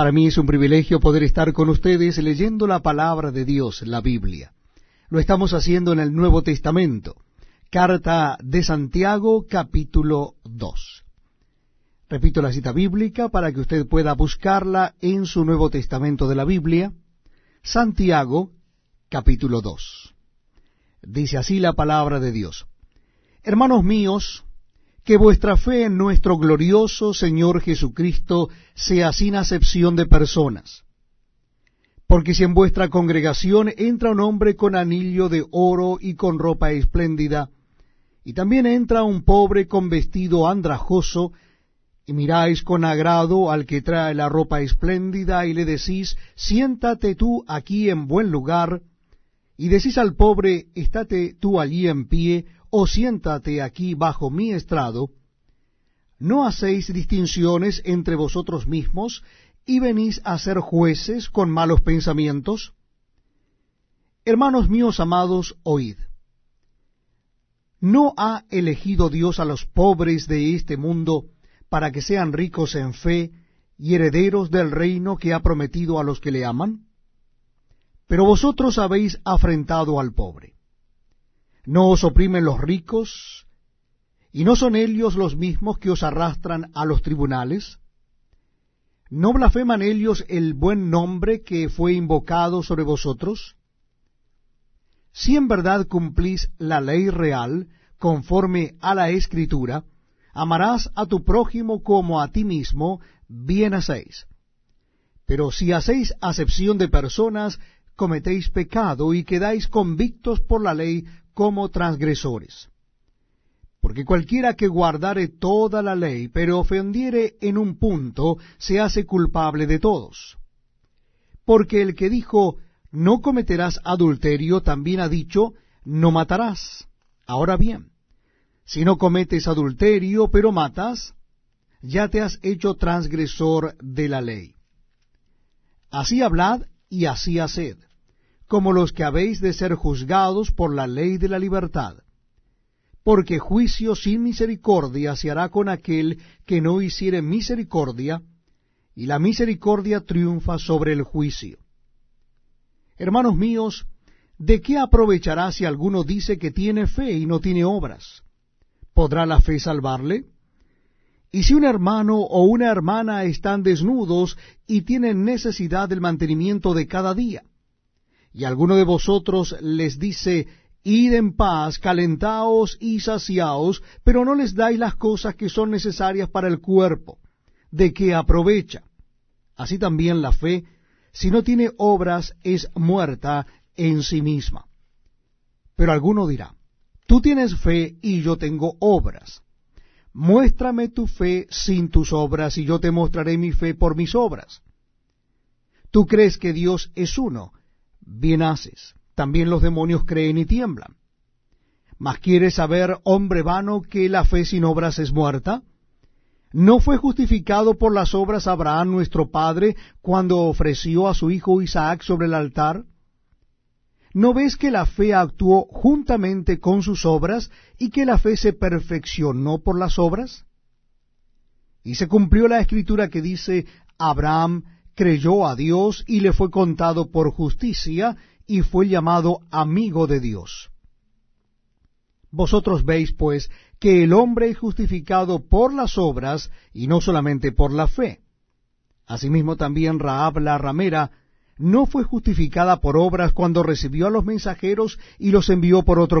Para mí es un privilegio poder estar con ustedes leyendo la palabra de Dios, la Biblia. Lo estamos haciendo en el Nuevo Testamento. Carta de Santiago, capítulo 2. Repito la cita bíblica para que usted pueda buscarla en su Nuevo Testamento de la Biblia. Santiago, capítulo 2. Dice así la palabra de Dios. Hermanos míos, que vuestra fe en nuestro glorioso Señor Jesucristo sea sin acepción de personas. Porque si en vuestra congregación entra un hombre con anillo de oro y con ropa espléndida, y también entra un pobre con vestido andrajoso, y miráis con agrado al que trae la ropa espléndida, y le decís, siéntate tú aquí en buen lugar, y decís al pobre, estate tú allí en pie, o siéntate aquí bajo mi estrado, ¿no hacéis distinciones entre vosotros mismos y venís a ser jueces con malos pensamientos? Hermanos míos amados, oíd. ¿No ha elegido Dios a los pobres de este mundo para que sean ricos en fe y herederos del reino que ha prometido a los que le aman? Pero vosotros habéis afrentado al pobre. ¿No os oprimen los ricos? ¿Y no son ellos los mismos que os arrastran a los tribunales? ¿No blasfeman ellos el buen nombre que fue invocado sobre vosotros? Si en verdad cumplís la ley real, conforme a la Escritura, amarás a tu prójimo como a ti mismo, bien hacéis. Pero si hacéis acepción de personas, cometéis pecado y quedáis convictos por la ley como transgresores. Porque cualquiera que guardare toda la ley, pero ofendiere en un punto, se hace culpable de todos. Porque el que dijo, no cometerás adulterio, también ha dicho, no matarás. Ahora bien, si no cometes adulterio, pero matas, ya te has hecho transgresor de la ley. Así hablad y así haced como los que habéis de ser juzgados por la ley de la libertad. Porque juicio sin misericordia se hará con aquel que no hiciere misericordia, y la misericordia triunfa sobre el juicio. Hermanos míos, ¿de qué aprovechará si alguno dice que tiene fe y no tiene obras? ¿Podrá la fe salvarle? Y si un hermano o una hermana están desnudos y tienen necesidad del mantenimiento de cada día, y alguno de vosotros les dice, id en paz, calentaos y saciaos, pero no les dais las cosas que son necesarias para el cuerpo, ¿de qué aprovecha? Así también la fe, si no tiene obras, es muerta en sí misma. Pero alguno dirá, tú tienes fe y yo tengo obras. Muéstrame tu fe sin tus obras y yo te mostraré mi fe por mis obras. Tú crees que Dios es uno, bien haces. También los demonios creen y tiemblan. Mas quieres saber, hombre vano, que la fe sin obras es muerta? ¿No fue justificado por las obras Abraham nuestro padre cuando ofreció a su hijo Isaac sobre el altar? ¿No ves que la fe actuó juntamente con sus obras y que la fe se perfeccionó por las obras? Y se cumplió la escritura que dice, Abraham creyó a Dios y le fue contado por justicia y fue llamado amigo de Dios. Vosotros veis, pues, que el hombre es justificado por las obras y no solamente por la fe. Asimismo también Raab la ramera no fue justificada por obras cuando recibió a los mensajeros y los envió por otro